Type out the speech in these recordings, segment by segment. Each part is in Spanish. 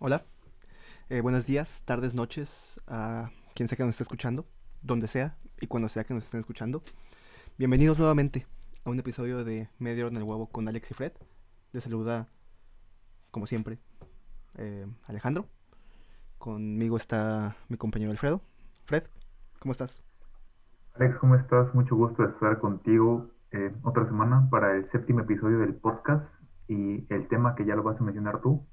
Hola, eh, buenos días, tardes, noches a quien sea que nos esté escuchando, donde sea y cuando sea que nos estén escuchando. Bienvenidos nuevamente a un episodio de Medio en el Huevo con Alex y Fred. Les saluda, como siempre, eh, Alejandro. Conmigo está mi compañero Alfredo. Fred, ¿cómo estás? Alex, ¿cómo estás? Mucho gusto estar contigo eh, otra semana para el séptimo episodio del podcast y el tema que ya lo vas a mencionar tú,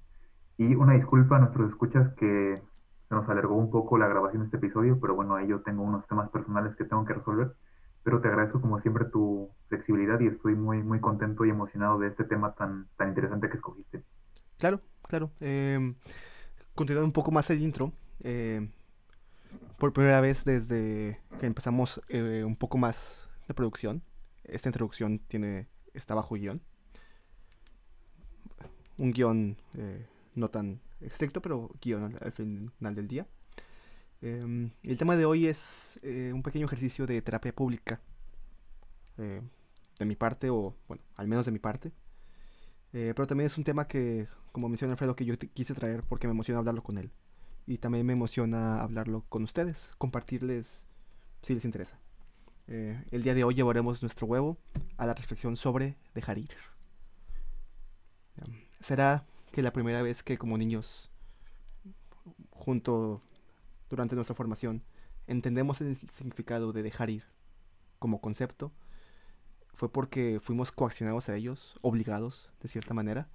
y una disculpa a nuestros escuchas que se nos alargó un poco la grabación de este episodio, pero bueno, ahí yo tengo unos temas personales que tengo que resolver. Pero te agradezco como siempre tu flexibilidad y estoy muy, muy contento y emocionado de este tema tan, tan interesante que escogiste. Claro, claro. Eh, continuando un poco más el intro, eh, por primera vez desde que empezamos eh, un poco más de producción, esta introducción tiene, está bajo guion. Un guion eh, no tan estricto, pero guion al, final del día. Em, el tema de hoy es eh, un pequeño ejercicio de terapia pública. Eh, de mi parte, o bueno, al menos de mi parte. Eh, pero también es un tema que, como menciona Alfredo, que yo quise traer porque me emociona hablarlo con él. Y también me emociona hablarlo con ustedes, compartirles si les interesa. el día de hoy llevaremos nuestro huevo a la reflexión sobre dejar ir. Será que la primera vez que como niños, junto durante nuestra formación, entendemos el significado de dejar ir como concepto, fue porque fuimos coaccionados a ellos, obligados de cierta manera.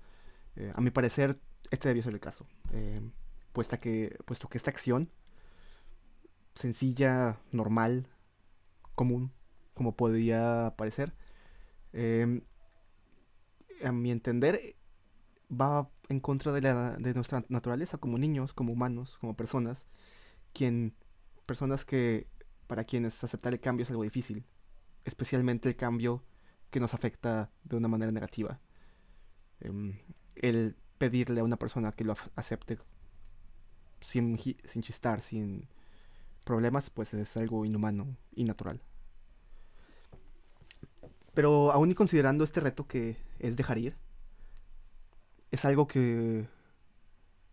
Eh, a mi parecer, este debió ser el caso, eh, puesto, que, puesto que esta acción, sencilla, normal, común, como podría parecer, eh, a mi entender, va en contra de, la, de nuestra naturaleza como niños, como humanos, como personas, quien, personas que para quienes aceptar el cambio es algo difícil, especialmente el cambio que nos afecta de una manera negativa. Em, el pedirle a una persona que lo acepte sin, sin chistar, sin problemas, pues es algo inhumano y natural. Pero aún y considerando este reto que es dejar ir, es algo que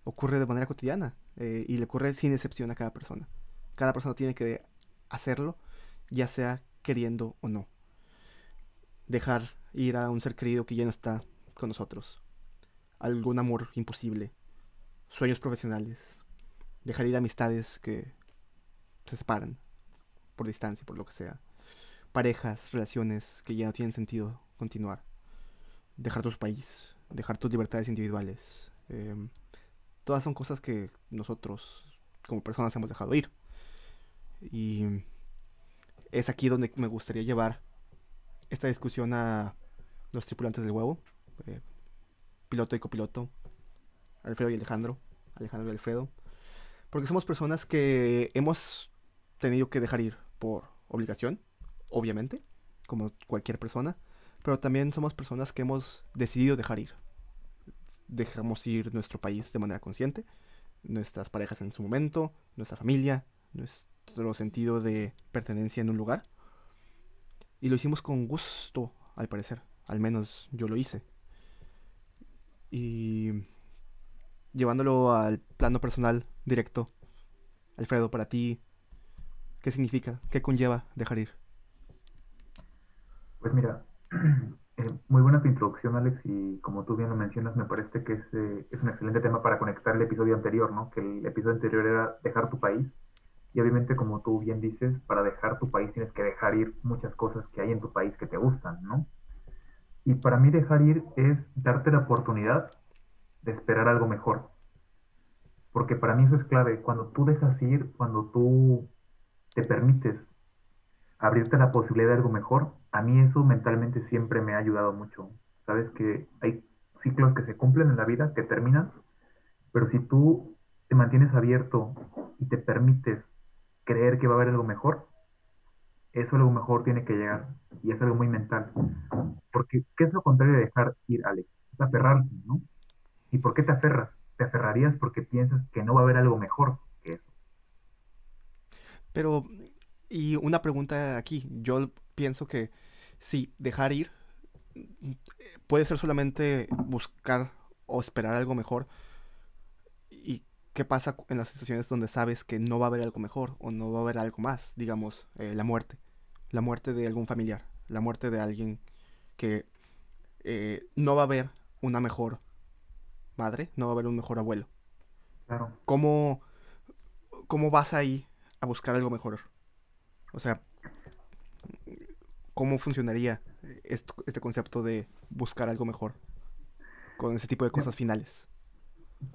ocurre de manera cotidiana eh, y le ocurre sin excepción a cada persona. Cada persona tiene que hacerlo, ya sea queriendo o no. Dejar ir a un ser querido que ya no está con nosotros. Algún amor imposible. Sueños profesionales. Dejar ir amistades que se separan por distancia, por lo que sea. Parejas, relaciones que ya no tienen sentido continuar. Dejar tu país, dejar tus libertades individuales. Em, todas son cosas que nosotros como personas hemos dejado ir. Y es aquí donde me gustaría llevar esta discusión a los tripulantes del huevo, eh, piloto y copiloto, Alfredo y Alejandro, Alejandro y Alfredo, porque somos personas que hemos tenido que dejar ir por obligación, obviamente, como cualquier persona, pero también somos personas que hemos decidido dejar ir. Dejamos ir nuestro país de manera consciente, nuestras parejas en su momento, nuestra familia, nuestro sentido de pertenencia en un lugar. Y lo hicimos con gusto, al parecer. Al menos yo lo hice. Y llevándolo al plano personal directo, Alfredo, para ti, ¿qué significa? ¿Qué conlleva dejar ir? Pues mira, muy buena tu introducción, Alex, y como tú bien lo mencionas, me parece que es, es un excelente tema para conectar el episodio anterior, ¿no? Que el episodio anterior era dejar tu país, y obviamente, como tú bien dices, para dejar tu país tienes que dejar ir muchas cosas que hay en tu país que te gustan, ¿no? Y para mí dejar ir es darte la oportunidad de esperar algo mejor. Porque para mí eso es clave. Cuando tú dejas ir, cuando tú te permites abrirte la posibilidad de algo mejor, a mí eso mentalmente siempre me ha ayudado mucho. Sabes que hay ciclos que se cumplen en la vida, que terminan, pero si tú te mantienes abierto y te permites creer que va a haber algo mejor, eso algo mejor tiene que llegar y es algo muy mental. Porque, ¿qué es lo contrario de dejar ir, Alex? Es aferrarse, ¿no? ¿Y por qué te aferras? Te aferrarías porque piensas que no va a haber algo mejor que eso. Pero y una pregunta aquí, yo pienso que sí, dejar ir puede ser solamente buscar o esperar algo mejor. Y ¿qué pasa en las situaciones donde sabes que no va a haber algo mejor o no va a haber algo más? Digamos, eh, la muerte. La muerte de algún familiar. La muerte de alguien que eh, no va a haber una mejor madre, no va a haber un mejor abuelo. Claro. ¿Cómo, cómo vas ahí a buscar algo mejor? O sea, ¿cómo funcionaría este concepto de buscar algo mejor con ese tipo de cosas finales?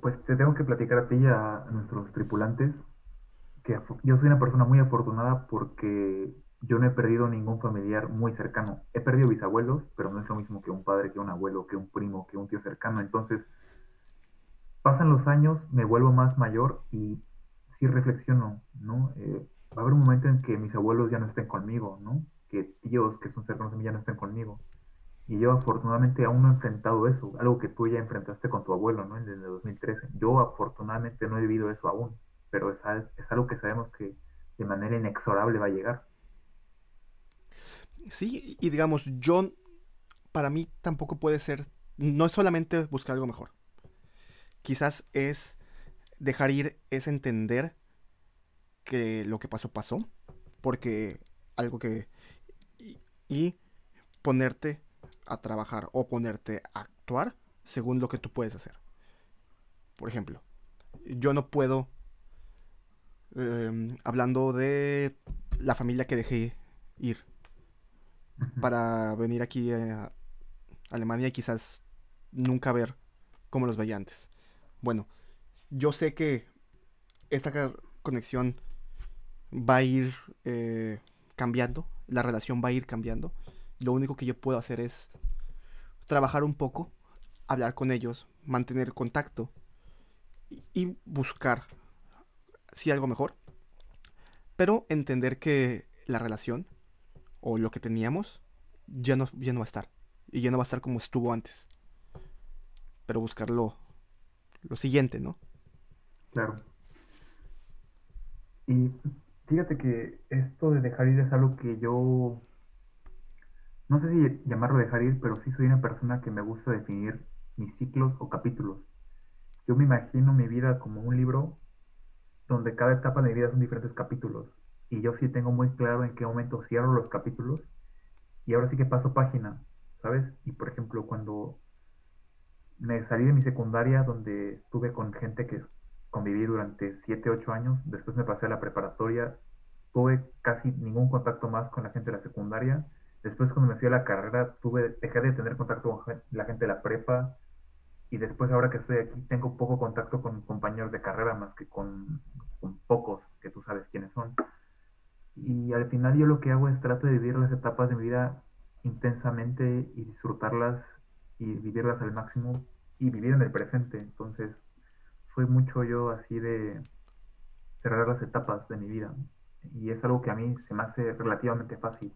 Pues te tengo que platicar a ti y a nuestros tripulantes que yo soy una persona muy afortunada porque yo no he perdido ningún familiar muy cercano. He perdido bisabuelos, pero no es lo mismo que un padre, que un abuelo, que un primo, que un tío cercano. Entonces, pasan los años, me vuelvo más mayor y sí reflexiono, ¿no? Eh, va a haber un momento en que mis abuelos ya no estén conmigo, ¿no? Que tíos que son cercanos a mí ya no estén conmigo. Y yo afortunadamente aún no he enfrentado eso, algo que tú ya enfrentaste con tu abuelo, ¿no? Desde 2013. Yo afortunadamente no he vivido eso aún, pero es, es algo que sabemos que de manera inexorable va a llegar. Sí, y digamos, yo, para mí tampoco puede ser, no es solamente buscar algo mejor. Quizás es dejar ir, es entender que lo que pasó pasó, porque algo que... Y, y ponerte a trabajar o ponerte a actuar según lo que tú puedes hacer. Por ejemplo, yo no puedo, em, hablando de la familia que dejé ir, para venir aquí a Alemania y quizás nunca ver cómo los veía antes. Bueno, yo sé que esta conexión va a ir eh, cambiando, la relación va a ir cambiando. Lo único que yo puedo hacer es trabajar un poco, hablar con ellos, mantener contacto y, buscar si algo mejor. Pero entender que la relación o lo que teníamos ya no, ya no va a estar. Y ya no va a estar como estuvo antes. Pero buscar lo, lo siguiente, ¿no? Claro. Fíjate que esto de dejar ir es algo que yo, no sé si llamarlo dejar ir, pero sí soy una persona que me gusta definir mis ciclos o capítulos. Yo me imagino mi vida como un libro donde cada etapa de mi vida son diferentes capítulos. Y yo sí tengo muy claro en qué momento cierro los capítulos y ahora sí que paso página, ¿sabes? Y por ejemplo, cuando me salí de mi secundaria, donde estuve con gente que conviví durante 7, 8 años, después me pasé a la preparatoria, tuve casi ningún contacto más con la gente de la secundaria, después cuando me fui a la carrera, tuve, dejé de tener contacto con la gente de la prepa, y después ahora que estoy aquí, tengo poco contacto con compañeros de carrera, más que con, con pocos, que tú sabes quiénes son. Y al final yo lo que hago es trato de vivir las etapas de mi vida intensamente y disfrutarlas y vivirlas al máximo y vivir en el presente. Entonces fue mucho yo así de cerrar las etapas de mi vida. Y es algo que a mí se me hace relativamente fácil.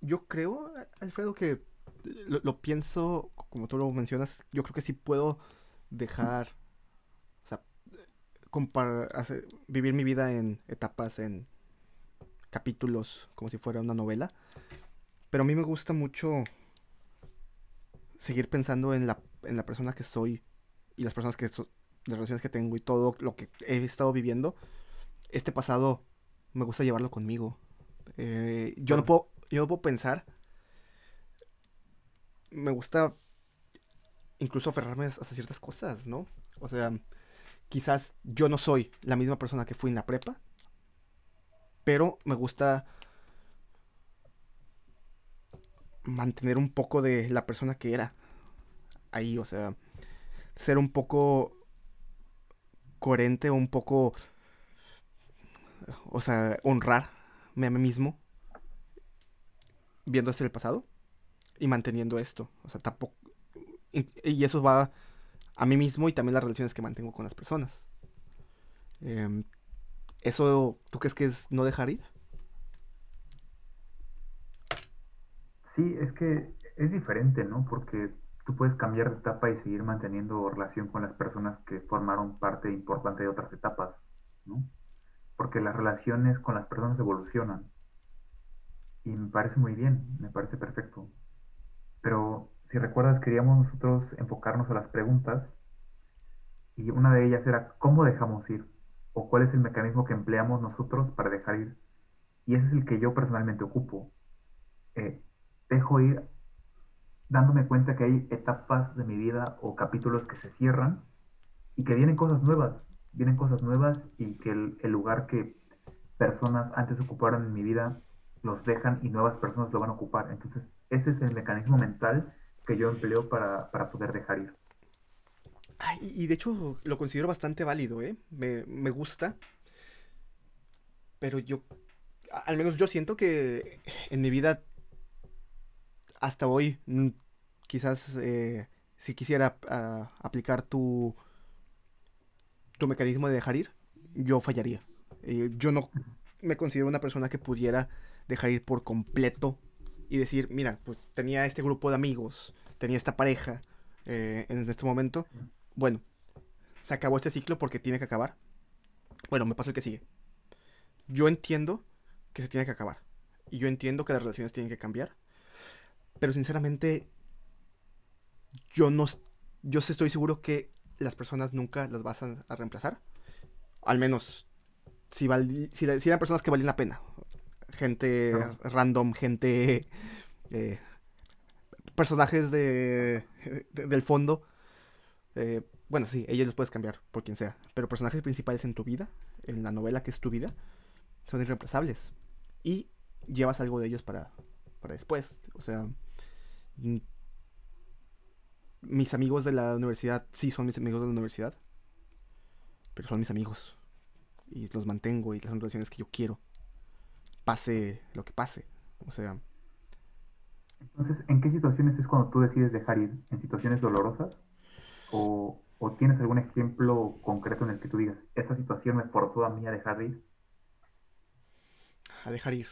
Yo creo, Alfredo, que lo, pienso, como tú lo mencionas, yo creo que sí puedo dejar, o sea, hacer- vivir mi vida en etapas, en capítulos, como si fuera una novela. Pero a mí me gusta mucho seguir pensando en la, en la persona que soy y las personas que so- las relaciones que tengo y todo lo que he estado viviendo. Este pasado me gusta llevarlo conmigo. Eh, yo no puedo, yo no puedo pensar. Me gusta incluso aferrarme a a ciertas cosas, ¿no? O sea, quizás yo no soy la misma persona que fui en la prepa, pero me gusta mantener un poco de la persona que era ahí, o sea, ser un poco coherente un poco, o sea, honrarme a mí mismo viendo hacia el pasado y manteniendo esto, o sea, tampoco y, y eso va a mí mismo y también las relaciones que mantengo con las personas. Em, ¿Eso tú crees que es no dejar ir? Sí, es que es diferente, ¿no? Porque tú puedes cambiar de etapa y seguir manteniendo relación con las personas que formaron parte importante de otras etapas, ¿no? Porque las relaciones con las personas evolucionan. Y me parece muy bien, me parece perfecto. Pero si recuerdas, queríamos nosotros enfocarnos a las preguntas Y una de ellas era cómo dejamos ir o cuál es el mecanismo que empleamos nosotros para dejar ir. Y ese es el que yo personalmente ocupo. Eh, dejo ir dándome cuenta que hay etapas de mi vida o capítulos que se cierran y que vienen cosas nuevas, vienen cosas nuevas y que el, lugar que personas antes ocuparon en mi vida los dejan y nuevas personas lo van a ocupar. Entonces, ese es el mecanismo mental que yo empleo para, para poder dejar ir. y de hecho lo considero bastante válido, ¿eh? Me, me gusta. Pero yo, al menos yo siento que en mi vida hasta hoy, quizás eh, si quisiera uh, aplicar tu, tu mecanismo de dejar ir, yo fallaría. Eh, yo no me considero una persona que pudiera dejar ir por completo y decir, mira, pues tenía este grupo de amigos, tenía esta pareja eh, en este momento. Bueno, se acabó este ciclo porque tiene que acabar. Bueno, me paso el que sigue. Yo entiendo que se tiene que acabar. Y yo entiendo que las relaciones tienen que cambiar. Pero sinceramente, yo no. Yo estoy seguro que las personas nunca las vas a, reemplazar. Al menos si, si, eran personas que valían la pena. Gente random, gente. Eh, personajes de, del fondo. Eh, bueno, sí, ellos los puedes cambiar por quien sea. Pero personajes principales en tu vida, en la novela que es tu vida, son irreemplazables. Y llevas algo de ellos para, para después. O sea, mis amigos de la universidad, sí son mis amigos de la universidad, pero son mis amigos. Y los mantengo y son relaciones que yo quiero. Pase lo que pase. O sea. Entonces, ¿en qué situaciones es cuando tú decides dejar ir? ¿En situaciones dolorosas? ¿O, tienes algún ejemplo concreto en el que tú digas, esta situación me forzó a mí a dejar ir? A dejar ir.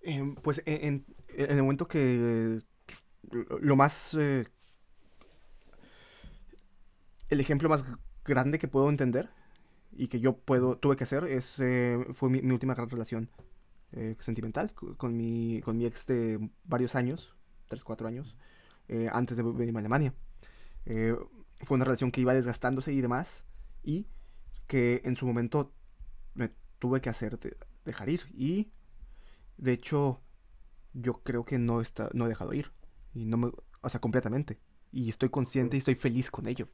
Em, pues en, en el momento que lo más... Eh, el ejemplo más grande que puedo entender y que yo puedo tuve que hacer es eh, fue mi, última gran relación eh, sentimental con mi, con mi ex de varios años, 3, 4 años, antes de venir a Alemania. fue una relación que iba desgastándose y demás y que en su momento me tuve que hacer dejar ir y de hecho yo creo que no, está, no he dejado ir. Y no me, o sea, completamente. Y estoy consciente y estoy feliz con ello.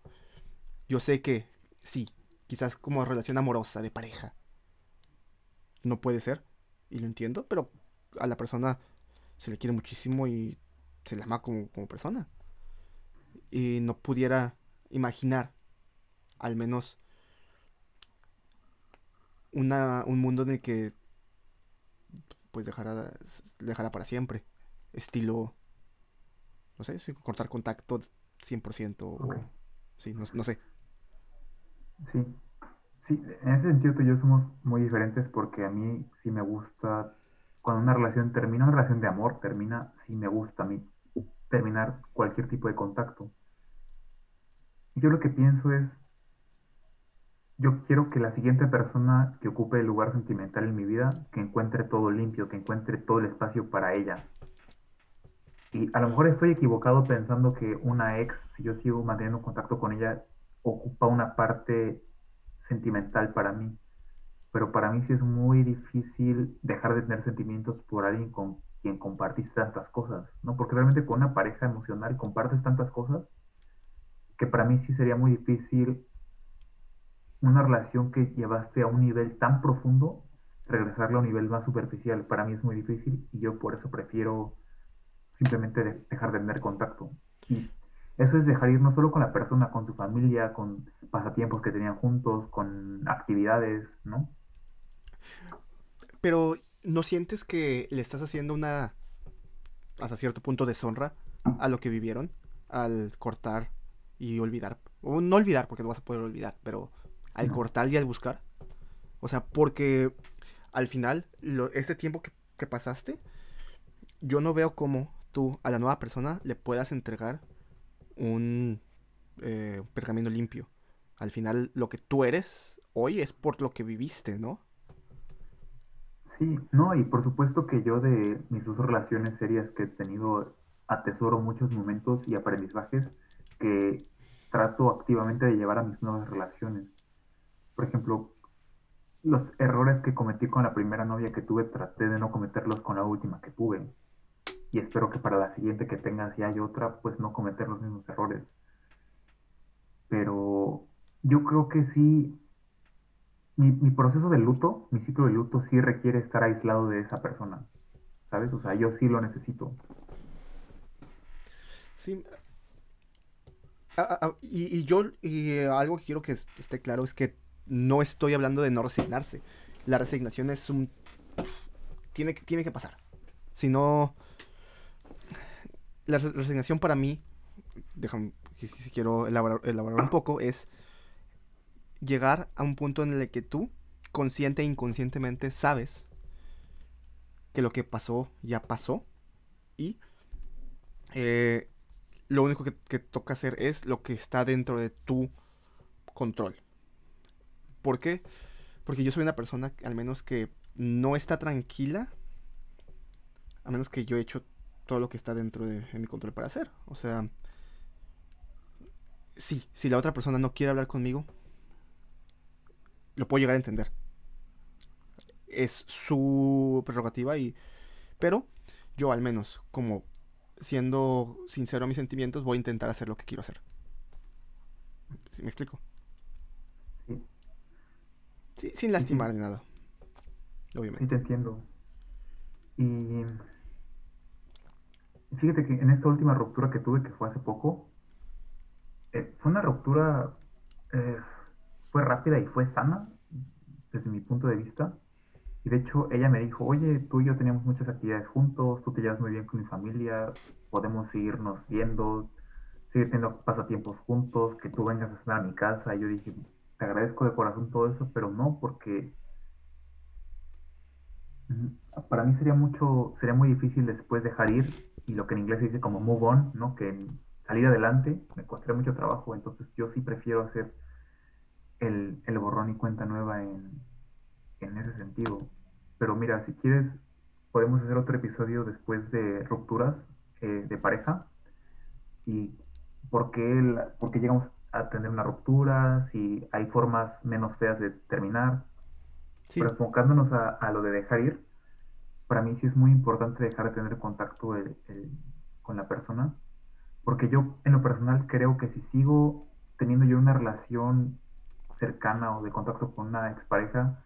Yo sé que sí, quizás como relación amorosa de pareja. No puede ser. Y lo entiendo, pero a la persona se le quiere muchísimo y se le ama como, como persona. Y no pudiera imaginar, al menos, una, un mundo en el que pues dejará, dejará para siempre. Estilo, no sé, cortar contacto 100% o... Sí, no, sé. Sí, sí, en ese sentido tú y yo somos muy diferentes porque a mí sí me gusta, cuando una relación termina, una relación de amor termina, sí me gusta a mí terminar cualquier tipo de contacto. Y yo lo que pienso es, yo quiero que la siguiente persona que ocupe el lugar sentimental en mi vida, que encuentre todo limpio, que encuentre todo el espacio para ella. Y a lo mejor estoy equivocado pensando que una ex, si yo sigo manteniendo contacto con ella, ocupa una parte sentimental para mí. Pero para mí sí es muy difícil dejar de tener sentimientos por alguien con quien compartís tantas cosas, ¿no? Porque realmente con una pareja emocional compartes tantas cosas que para mí sí sería muy difícil una relación que llevaste a un nivel tan profundo, regresarla a un nivel más superficial para mí es muy difícil y yo por eso prefiero simplemente dejar de tener contacto. Y eso es dejar ir no solo con la persona, con su familia, con pasatiempos que tenían juntos, con actividades, ¿no? Pero ¿no sientes que le estás haciendo una, hasta cierto punto, deshonra a lo que vivieron al cortar y olvidar? O no olvidar, porque no vas a poder olvidar, pero al cortar y al buscar. O sea, porque al final, lo, ese tiempo que, pasaste, yo no veo cómo tú a la nueva persona le puedas entregar un eh, pergamino limpio. Al final, lo que tú eres hoy es por lo que viviste, ¿no? Sí, no, y por supuesto que yo de mis dos relaciones serias que he tenido atesoro muchos momentos y aprendizajes que trato activamente de llevar a mis nuevas relaciones. Por ejemplo, los errores que cometí con la primera novia que tuve, traté de no cometerlos con la última que tuve. Y espero que para la siguiente que tenga, si hay otra, pues no cometer los mismos errores. Pero yo creo que sí, mi, mi proceso de luto, mi ciclo de luto sí requiere estar aislado de esa persona. ¿Sabes? O sea, yo sí lo necesito. Sí. y, yo, y algo que quiero que esté claro es que no estoy hablando de no resignarse. La resignación es un... Tiene, tiene que pasar. Si no... La resignación para mí, déjame, si, quiero elaborar, un poco, es llegar a un punto en el que tú, consciente e inconscientemente, sabes que lo que pasó ya pasó y eh, lo único que, que, toca hacer es lo que está dentro de tu control. ¿Por qué? Porque yo soy una persona, al menos que no está tranquila, a menos que yo he hecho todo lo que está dentro de, mi control para hacer. O sea, sí, si la otra persona no quiere hablar conmigo, lo puedo llegar a entender. Es su prerrogativa y... Pero yo al menos, como siendo sincero a mis sentimientos, voy a intentar hacer lo que quiero hacer. ¿Sí me explico? Sí, sin lastimar ni nada. Obviamente. Sí, te entiendo. Y fíjate que en esta última ruptura que tuve, que fue hace poco, eh, fue una ruptura, eh, fue rápida y fue sana, desde mi punto de vista. Y de hecho ella me dijo, oye, tú y yo teníamos muchas actividades juntos, tú te llevas muy bien con mi familia, podemos seguirnos viendo, seguir teniendo pasatiempos juntos, que tú vengas a cenar a mi casa. Y yo dije, te agradezco de corazón todo eso, pero no, porque para mí sería mucho, sería muy difícil después dejar ir, y lo que en inglés se dice como move on, ¿no? Que salir adelante me costaría mucho trabajo, entonces yo sí prefiero hacer el, el borrón y cuenta nueva en, en ese sentido. Pero mira, si quieres, podemos hacer otro episodio después de rupturas eh, de pareja y por qué, por qué llegamos a tener una ruptura, si hay formas menos feas de terminar. Pero enfocándonos a, lo de dejar ir, para mí sí es muy importante dejar de tener contacto con la persona, porque yo en lo personal creo que si sigo teniendo yo una relación cercana o de contacto con una expareja,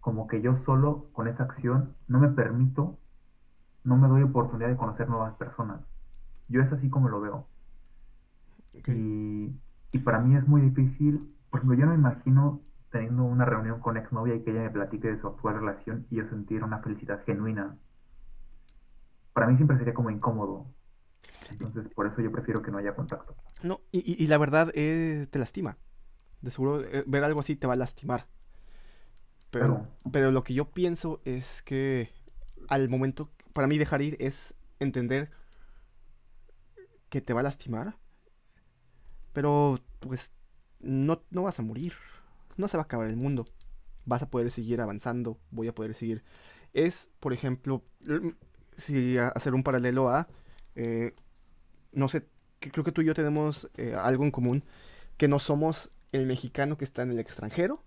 como que yo solo con esa acción no me permito, no me doy oportunidad de conocer nuevas personas. Yo es así como lo veo. Y y para mí es muy difícil, por ejemplo, yo no me imagino teniendo una reunión con exnovia y que ella me platique de su actual relación y yo sentir una felicidad genuina. Para mí siempre sería como incómodo. Entonces, por eso yo prefiero que no haya contacto. No, y, la verdad es, te lastima. De seguro eh, ver algo así te va a lastimar. Pero, pero lo que yo pienso es que al momento, para mí dejar ir es entender que te va a lastimar pero, pues, no, no vas a morir. No se va a acabar el mundo. Vas a poder seguir avanzando. Voy a poder seguir. Es, por ejemplo, si hacer un paralelo a, eh, no sé, que creo que tú y yo tenemos eh, algo en común, que no somos el mexicano que está en el extranjero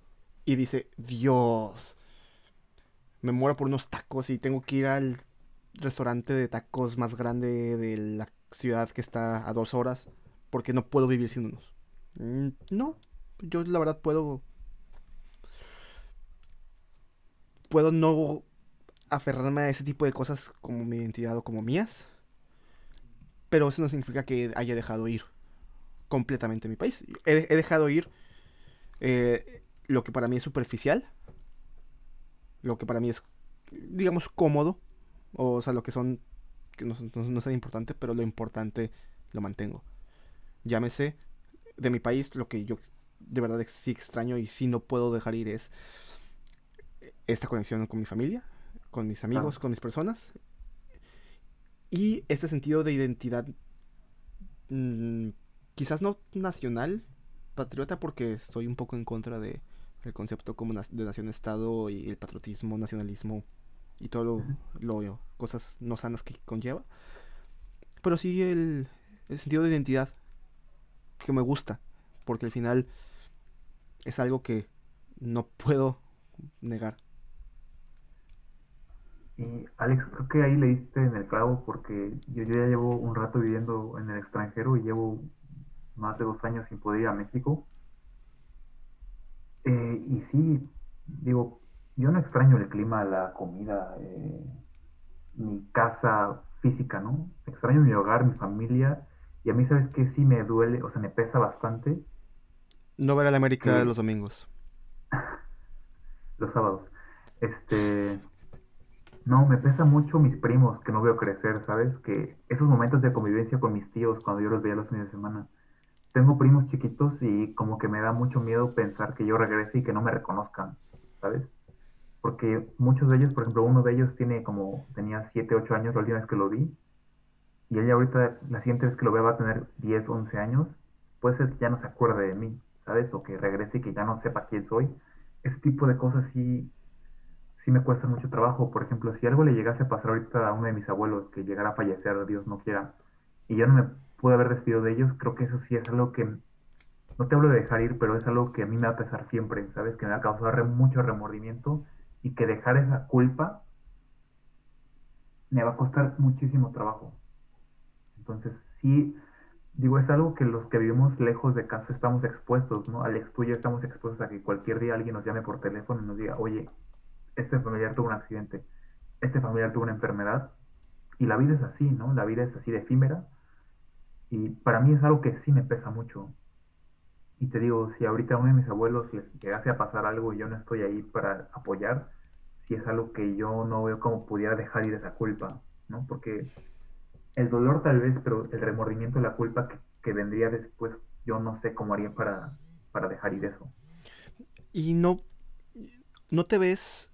y dice, Dios, me muero por unos tacos y tengo que ir al restaurante de tacos más grande de la ciudad que está a dos horas porque no puedo vivir sin unos. Mm, no, yo la verdad puedo... Puedo no aferrarme a ese tipo de cosas como mi identidad o como mías. Pero eso no significa que haya dejado ir completamente mi país. He, dejado ir eh, lo que para mí es superficial. Lo que para mí es, digamos, cómodo. O, sea, lo que son, que no, no, no es tan importante, pero lo importante lo mantengo llámese de mi país, lo que yo de verdad sí extraño y sí no puedo dejar ir es esta conexión con mi familia, con mis amigos, con mis personas. Y este sentido de identidad, mm, quizás no nacional, patriota, porque estoy un poco en contra de el concepto como de nación-estado y el patriotismo, nacionalismo y todo lo, lo, cosas no sanas que conlleva. Pero sí el, el sentido de identidad que me gusta. porque al final es algo que no puedo negar. Y Alex, creo que ahí le diste en el clavo porque yo, ya llevo un rato viviendo en el extranjero y llevo más de dos años sin poder ir a México. Eh, y sí, digo, yo no extraño el clima, la comida, eh, mi casa física, ¿no? Extraño mi hogar, mi familia. Y a mí, ¿sabes qué? Sí me duele, o sea, me pesa bastante. No ver a la América los domingos. los sábados. Este. No, me pesa mucho mis primos que no veo crecer, ¿sabes? Que esos momentos de convivencia con mis tíos cuando yo los veía los fines de semana. Tengo primos chiquitos y como que me da mucho miedo pensar que yo regrese y que no me reconozcan, ¿sabes? Porque muchos de ellos, por ejemplo, uno de ellos tiene como, tenía 7, 8 años la última vez que lo vi. Y ella ahorita, la siguiente vez que lo vea va a tener 10, 11 años. Puede ser que ya no se acuerde de mí, ¿sabes? O que regrese y que ya no sepa quién soy. Ese tipo de cosas sí, sí me cuesta mucho trabajo. Por ejemplo, si algo le llegase a pasar ahorita a uno de mis abuelos, que llegara a fallecer, Dios no quiera, y yo no me pude haber despido de ellos, creo que eso sí es algo que, no te hablo de dejar ir, pero es algo que a mí me va a pesar siempre, ¿sabes? Que me va a causar mucho remordimiento y que dejar esa culpa me va a costar muchísimo trabajo. Entonces, sí, digo, es algo que los que vivimos lejos de casa estamos expuestos, ¿no? Alex, tú estamos expuestos a que cualquier día alguien nos llame por teléfono y nos diga, oye, este familiar tuvo un accidente, este familiar tuvo una enfermedad, y la vida es así, ¿no? La vida es así de efímera, y para mí es algo que sí me pesa mucho. Y te digo, si ahorita a uno de mis abuelos les llegase a pasar algo y yo no estoy ahí para apoyar, si es algo que yo no veo cómo pudiera dejar ir esa culpa, ¿no? Porque el dolor tal vez, pero el remordimiento la culpa que, que vendría después, yo no sé cómo haría para, para dejar ir eso. ¿Y no, no te ves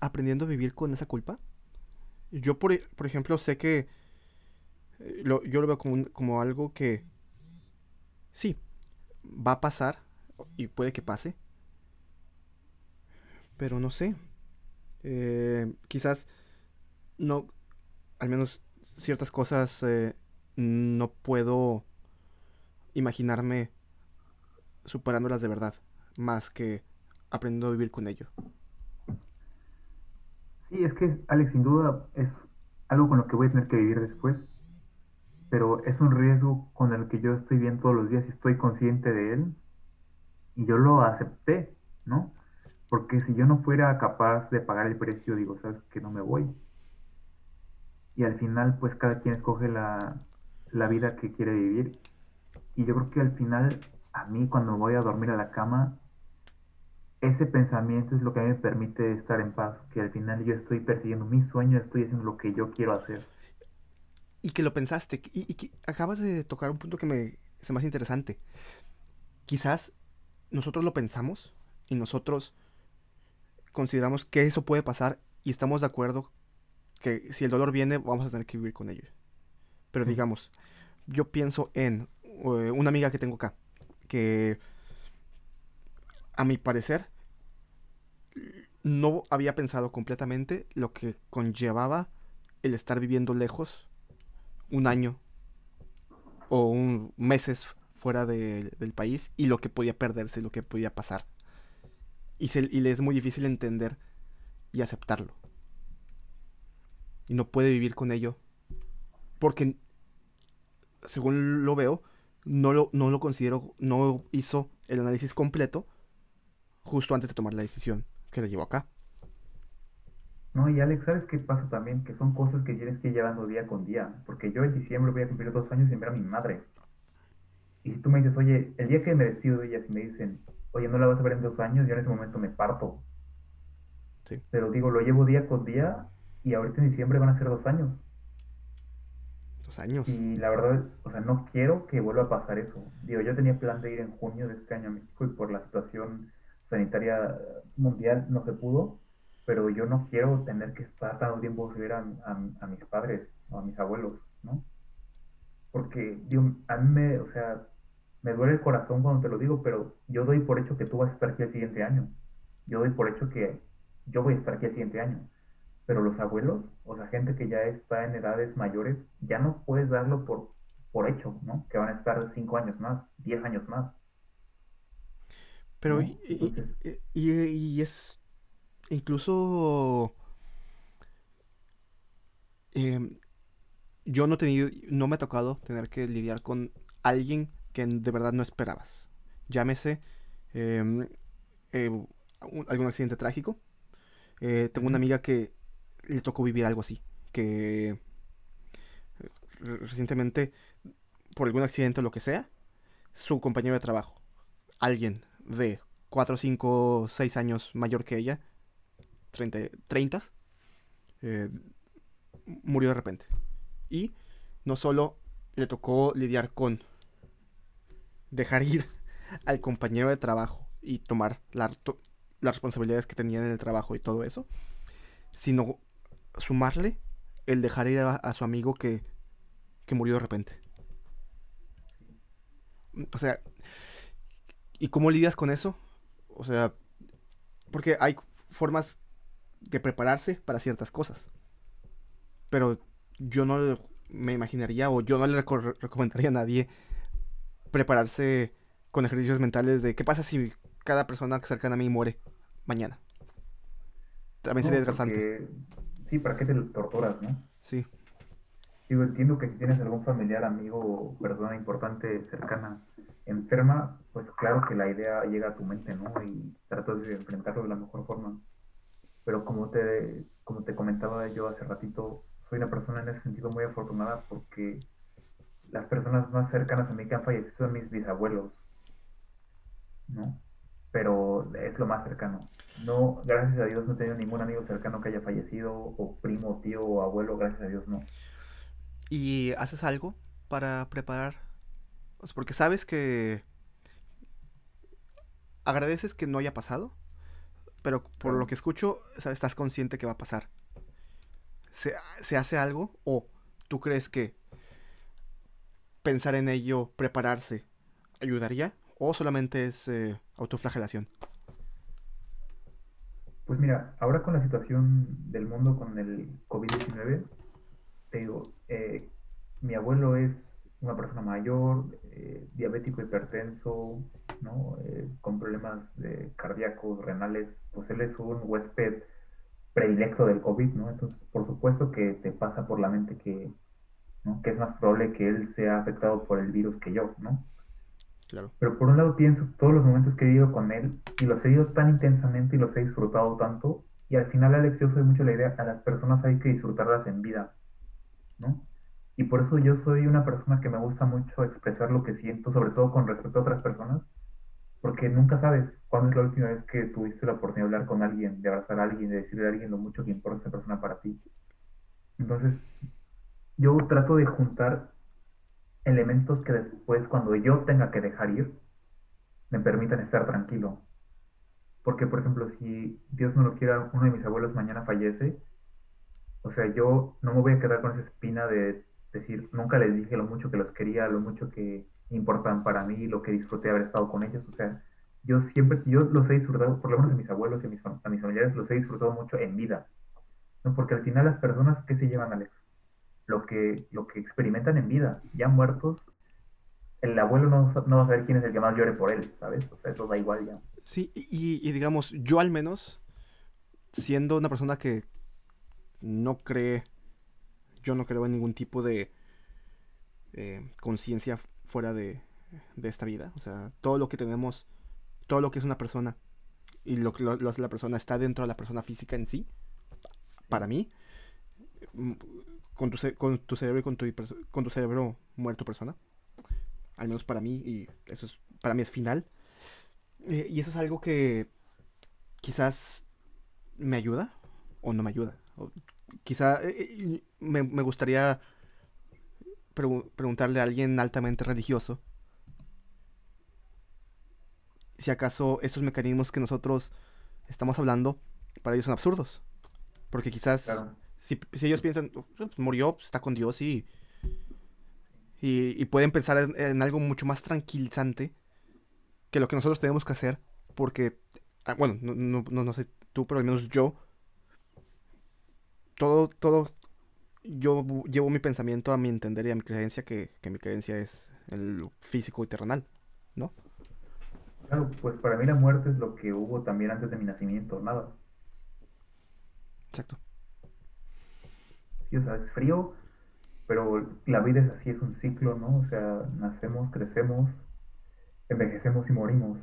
aprendiendo a vivir con esa culpa. Yo, por, e, por ejemplo, sé que eh, yo lo veo como, como algo que sí, va a pasar y puede que pase. Pero no sé. Eh, quizás no, al menos ciertas cosas eh, no puedo imaginarme superándolas de verdad, más que aprendiendo a vivir con ello. Sí, es que, Alex, sin duda es algo con lo que voy a tener que vivir después, pero es un riesgo con el que yo estoy bien todos los días y estoy consciente de él, y yo lo acepté, ¿no? Porque si yo no fuera capaz de pagar el precio, digo, sabes que no me voy. Y al final, pues cada quien escoge la, la vida que quiere vivir. Y yo creo que al final, a mí cuando voy a dormir a la cama, ese pensamiento es lo que a mí me permite estar en paz, que al final yo estoy persiguiendo mi sueño, estoy haciendo lo que yo quiero hacer. Y que lo pensaste, y, que acabas de tocar un punto que me es más interesante. Quizás nosotros lo pensamos y nosotros consideramos que eso puede pasar y estamos de acuerdo que si el dolor viene vamos a tener que vivir con ello. Pero digamos, yo pienso en eh, una amiga que tengo acá, que a mi parecer, no había pensado completamente lo que conllevaba el estar viviendo lejos un año o un meses fuera del país y lo que podía perderse, lo que podía pasar. Y, se, y le es muy difícil entender y aceptarlo. Y no puede vivir con ello. Porque, según lo veo, no lo, no lo considero, no hizo el análisis completo justo antes de tomar la decisión que le llevó acá. No, y Alex, ¿sabes qué pasa también? Que son cosas que tienes que ir llevando día con día. Porque yo en diciembre voy a cumplir dos años sin ver a mi madre. Y si tú me dices, oye, el día que me despido de ella, si me dicen, oye, no la vas a ver en dos años, yo en ese momento me parto. Sí. Pero digo, lo llevo día con día y ahorita en diciembre van a ser dos años. Dos años. Y la verdad, o sea, no quiero que vuelva a pasar eso. Digo, yo tenía plan de ir en junio de este año a México y por la situación sanitaria mundial no se pudo, pero yo no quiero tener que estar tanto tiempo sin ver a, mis padres o a mis abuelos, ¿no? Porque digo, a mí me, o sea, me duele el corazón cuando te lo digo, pero yo doy por hecho que tú vas a estar aquí el siguiente año. Yo doy por hecho que yo voy a estar aquí el siguiente año. Pero los abuelos, o sea, gente que ya está en edades mayores, ya no puedes darlo por, por hecho, ¿no? Que van a estar cinco años más, diez años más. Pero, y, es incluso... Em, yo no he tenido, no me ha tocado tener que lidiar con alguien que de verdad no esperabas. Llámese em, eh, algún accidente trágico. Eh, tengo una amiga que le tocó vivir algo así, que recientemente, por algún accidente o lo que sea, su compañero de trabajo, alguien de 4, 5, 6 años mayor que ella, 30, 30 eh, murió de repente. Y no solo le tocó lidiar con dejar ir al compañero de trabajo y tomar las responsabilidades que tenía en el trabajo y todo eso, sino sumarle el dejar ir a, su amigo que, que murió de repente. O sea, ¿y cómo lidias con eso? O sea, porque hay formas de prepararse para ciertas cosas. Pero yo no me imaginaría o yo no le recomendaría a nadie prepararse con ejercicios mentales de qué pasa si cada persona cercana a mí muere mañana. También sería desgastante. Sí, ¿para qué te torturas, no? Sí. Digo, entiendo que si tienes algún familiar, amigo o persona importante, cercana, enferma, pues claro que la idea llega a tu mente, ¿no? Y tratas de enfrentarlo de la mejor forma. Pero como te, como te comentaba yo hace ratito, soy una persona en ese sentido muy afortunada porque las personas más cercanas a mí que han fallecido son mis bisabuelos, ¿no? Pero es lo más cercano. No, gracias a Dios no he tenido ningún amigo cercano que haya fallecido, o primo, tío o abuelo, gracias a Dios no. ¿Y haces algo para preparar? Porque sabes que agradeces que no haya pasado, pero por lo que escucho, estás consciente que va a pasar. ¿Se, hace algo? ¿O tú crees que pensar en ello, prepararse, ayudaría? ¿O solamente es eh, autoflagelación? Pues mira, ahora con la situación del mundo con el COVID-19, te digo, eh, mi abuelo es una persona mayor, eh, diabético hipertenso, ¿no? con problemas de cardíacos, renales, pues él es un huésped predilecto del COVID, ¿no? Entonces, por supuesto que te pasa por la mente que, ¿no? que es más probable que él sea afectado por el virus que yo, ¿no? Claro. Pero por un lado pienso todos los momentos que he vivido con él y los he vivido tan intensamente y los he disfrutado tanto y al final Alex yo soy mucho la idea a las personas hay que disfrutarlas en vida, ¿no? Y por eso yo soy una persona que me gusta mucho expresar lo que siento, sobre todo con respecto a otras personas, porque nunca sabes cuándo es la última vez que tuviste la oportunidad de hablar con alguien, de abrazar a alguien, de decirle a alguien lo mucho que importa esa persona para ti. Entonces, yo trato de juntar elementos que después, cuando yo tenga que dejar ir, me permitan estar tranquilo. Porque, por ejemplo, si Dios no lo quiera, uno de mis abuelos mañana fallece, o sea, yo no me voy a quedar con esa espina de decir, nunca les dije lo mucho que los quería, lo mucho que importan para mí, lo que disfruté haber estado con ellos. O sea, yo siempre, yo los he disfrutado, por lo menos a mis abuelos y a mis, a mis familiares, los he disfrutado mucho en vida. ¿no? Porque al final las personas, ¿qué se llevan, Alex? Lo que, lo que experimentan en vida, ya muertos, el abuelo no, no, va a saber quién es el que más llore por él, ¿sabes? O sea, eso da igual ya. Sí, y digamos, yo al menos, siendo una persona que no cree, yo no creo en ningún tipo de eh, conciencia fuera de, esta vida. O sea, todo lo que tenemos, todo lo que es una persona y lo que la persona está dentro de la persona física en sí, para mí, mm, con tu, con tu cerebro y con tu, con tu cerebro muerto persona, al menos para mí, y eso es, para mí es final. Eh, y eso es algo que quizás me ayuda o no me ayuda. Quizá eh, me, me gustaría preguntarle a alguien altamente religioso si acaso estos mecanismos que nosotros estamos hablando para ellos son absurdos. Porque quizás si, ellos piensan, oh, pues, murió, pues, está con Dios y, y, pueden pensar en, algo mucho más tranquilizante que lo que nosotros tenemos que hacer. Porque, ah, bueno, no, no, no sé tú, pero al menos yo, todo, todo yo llevo mi pensamiento a mi entender y a mi creencia, que, mi creencia es el físico y terrenal, ¿no? Claro, pues para mí la muerte es lo que hubo también antes de mi nacimiento, nada. Exacto. Sí, o sea, es frío, pero la vida es así, es un ciclo, ¿no? O sea, nacemos, crecemos, envejecemos y morimos.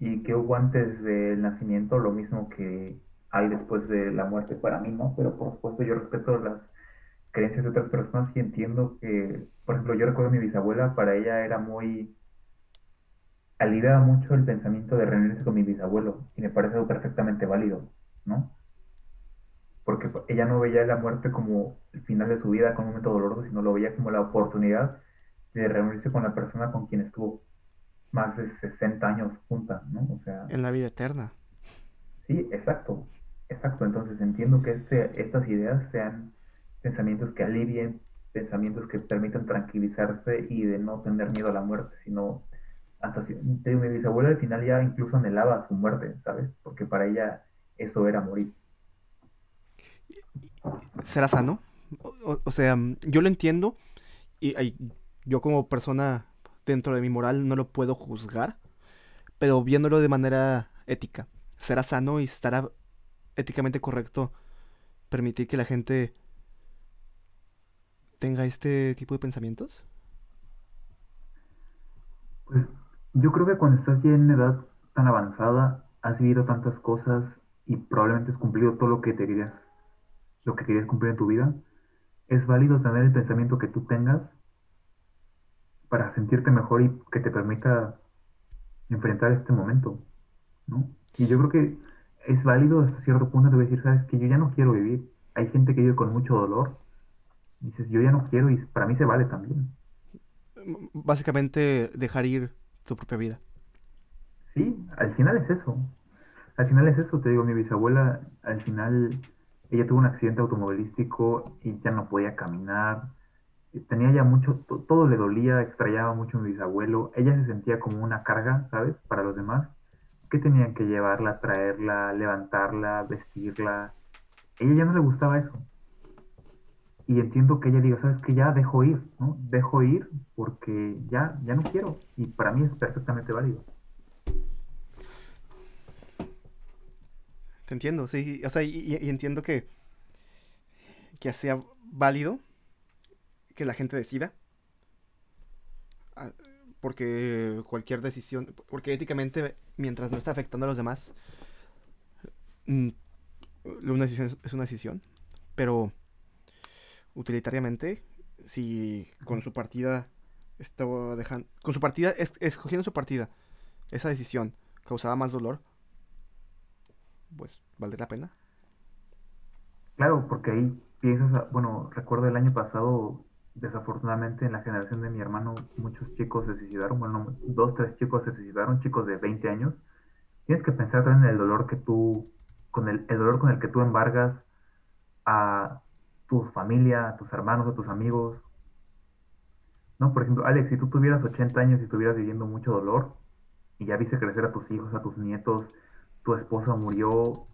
Y que hubo antes del nacimiento, lo mismo que hay después de la muerte para mí, ¿no? Pero por supuesto yo respeto las creencias de otras personas y entiendo que, por ejemplo, yo recuerdo a mi bisabuela, para ella era muy... aliviaba mucho el pensamiento de reunirse con mi bisabuelo y me parece algo perfectamente válido, ¿no? Porque ella no veía la muerte como el final de su vida con un momento doloroso, sino lo veía como la oportunidad de reunirse con la persona con quien estuvo más de 60 años junta, ¿no? O sea... En la vida eterna. Sí, exacto, exacto. Entonces entiendo que este, estas ideas sean pensamientos que alivien, pensamientos que permitan tranquilizarse y de no tener miedo a la muerte, sino hasta si, mi bisabuela al final ya incluso anhelaba su muerte, ¿sabes? Porque para ella eso era morir. ¿Será sano? O, sea, yo lo entiendo y, yo como persona dentro de mi moral no lo puedo juzgar, pero viéndolo de manera ética, ¿será sano y estará éticamente correcto permitir que la gente tenga este tipo de pensamientos? Pues yo creo que cuando estás ya en edad tan avanzada, has vivido tantas cosas y probablemente has cumplido todo lo que te querías, lo que querías cumplir en tu vida, es válido tener el pensamiento que tú tengas para sentirte mejor y que te permita enfrentar este momento, ¿no? Y yo creo que es válido hasta cierto punto de decir, sabes que yo ya no quiero vivir. Hay gente que vive con mucho dolor. dices, yo ya no quiero y para mí se vale también. Básicamente dejar ir tu propia vida. Sí, al final es eso. Al final es eso, te digo, mi bisabuela al final, ella tuvo un accidente automovilístico y ya no podía caminar. Tenía ya mucho, todo le dolía, extrañaba mucho a mi bisabuelo. Ella se sentía como una carga, ¿sabes? Para los demás que tenían que llevarla, traerla, levantarla, vestirla. ella ya no le gustaba eso. Y entiendo que ella diga, sabes que ya dejo ir, ¿no? Dejo ir porque ya, ya no quiero. Y para mí es perfectamente válido. Te entiendo, sí. O sea, y, entiendo que, que sea válido que la gente decida. Ah, porque cualquier decisión, porque éticamente, mientras no está afectando a los demás, mm, una decisión es una decisión, pero utilitariamente, si con su partida estaba dejando, con su partida, escogiendo su partida, esa decisión causaba más dolor, pues vale la pena. Claro, porque ahí piensas, bueno, recuerdo el año pasado desafortunadamente en la generación de mi hermano muchos chicos se suicidaron, bueno, dos, tres chicos se suicidaron, chicos de 20 años. Tienes que pensar también en el dolor que tú, con el, el dolor con el que tú embargas a tu familia, a tus hermanos, a tus amigos. No, por ejemplo, Alex, si tú tuvieras 80 años y estuvieras viviendo mucho dolor y ya viste crecer a tus hijos, a tus nietos, tu esposa murió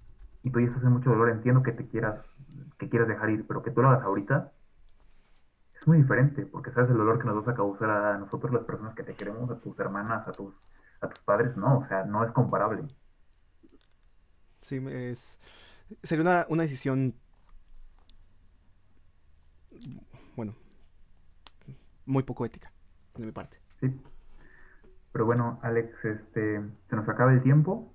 y tú ya estás en mucho dolor, entiendo que te quieras, que quieras dejar ir, pero que tú lo hagas ahorita, es muy diferente, porque sabes el dolor que nos vas a causar a nosotros las personas que te queremos, a tus hermanas, a tus, a tus padres, no, o sea, no es comparable. Sí, es, sería una, una decisión, bueno, muy poco ética, de mi parte. Sí. Pero bueno, Alex, este, se nos acaba el tiempo.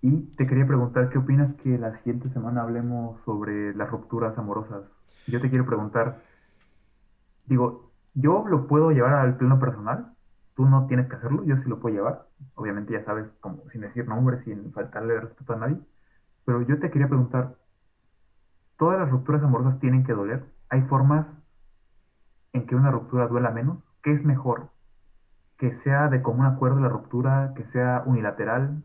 Y te quería preguntar, ¿qué opinas que la siguiente semana hablemos sobre las rupturas amorosas? Yo te quiero preguntar, digo, yo lo puedo llevar al plano personal, tú no tienes que hacerlo, yo sí lo puedo llevar, obviamente ya sabes, como, sin decir nombres, sin faltarle respeto a nadie, pero yo te quería preguntar, ¿todas las rupturas amorosas tienen que doler? ¿Hay formas en que una ruptura duela menos? ¿Qué es mejor? ¿Que sea de común acuerdo la ruptura, que sea unilateral,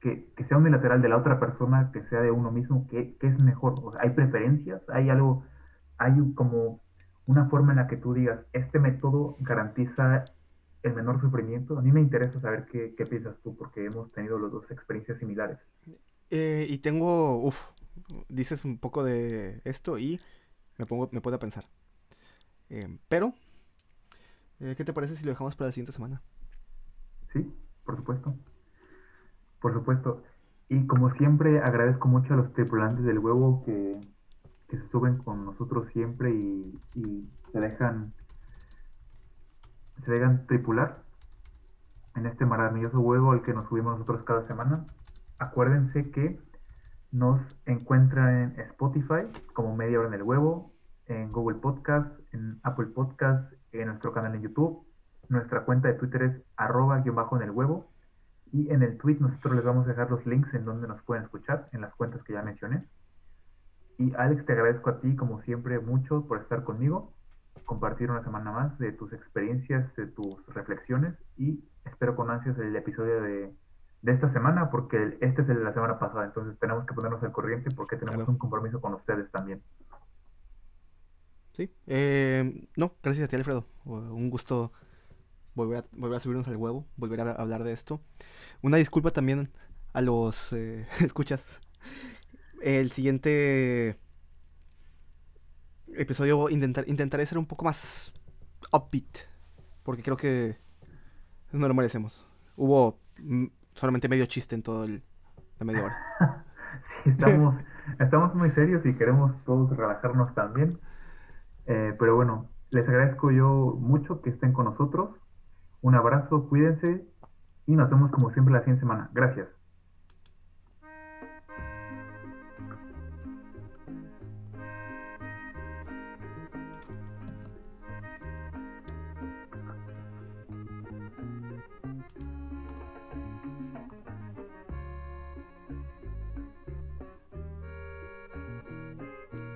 que, sea unilateral de la otra persona, que sea de uno mismo? ¿Qué, qué es mejor? ¿Hay preferencias? ¿Hay algo, hay como una forma en la que tú digas, este método garantiza el menor sufrimiento? A mí me interesa saber qué, piensas tú, porque hemos tenido los dos experiencias similares. Eh, y tengo, uff, dices un poco de esto y me pongo, me puedo pensar. Eh, pero, eh, ¿qué te parece si lo dejamos para la siguiente semana? Sí, por supuesto. Por supuesto. Y como siempre, agradezco mucho a los tripulantes del huevo que, se suben con nosotros siempre y, y, se dejan se dejan tripular en este maravilloso huevo al que nos subimos nosotros cada semana. Acuérdense que nos encuentran en Spotify como Media Hora en el Huevo, en Google Podcast, en Apple Podcast, en nuestro canal en YouTube. Nuestra cuenta de Twitter es arroba guion bajo en el huevo. Y en el tweet nosotros les vamos a dejar los links en donde nos pueden escuchar, en las cuentas que ya mencioné. Y Alex, te agradezco a ti, como siempre, mucho por estar conmigo, compartir una semana más de tus experiencias, de tus reflexiones y espero con ansias el episodio de, esta semana porque este es el de la semana pasada, entonces tenemos que ponernos al corriente porque tenemos un compromiso con ustedes también. Sí, eh, no, gracias a ti Alfredo, un gusto volver a, volver a subirnos al huevo, volver a hablar de esto. Una disculpa también a los eh, escuchas. El siguiente episodio intentar, intentaré ser un poco más upbeat, porque creo que no lo merecemos. Hubo solamente medio chiste en todo el, la media hora. estamos muy serios y queremos todos relajarnos también. Eh, pero bueno, les agradezco yo mucho que estén con nosotros. Un abrazo, cuídense y nos vemos como siempre la siguiente semana. Gracias.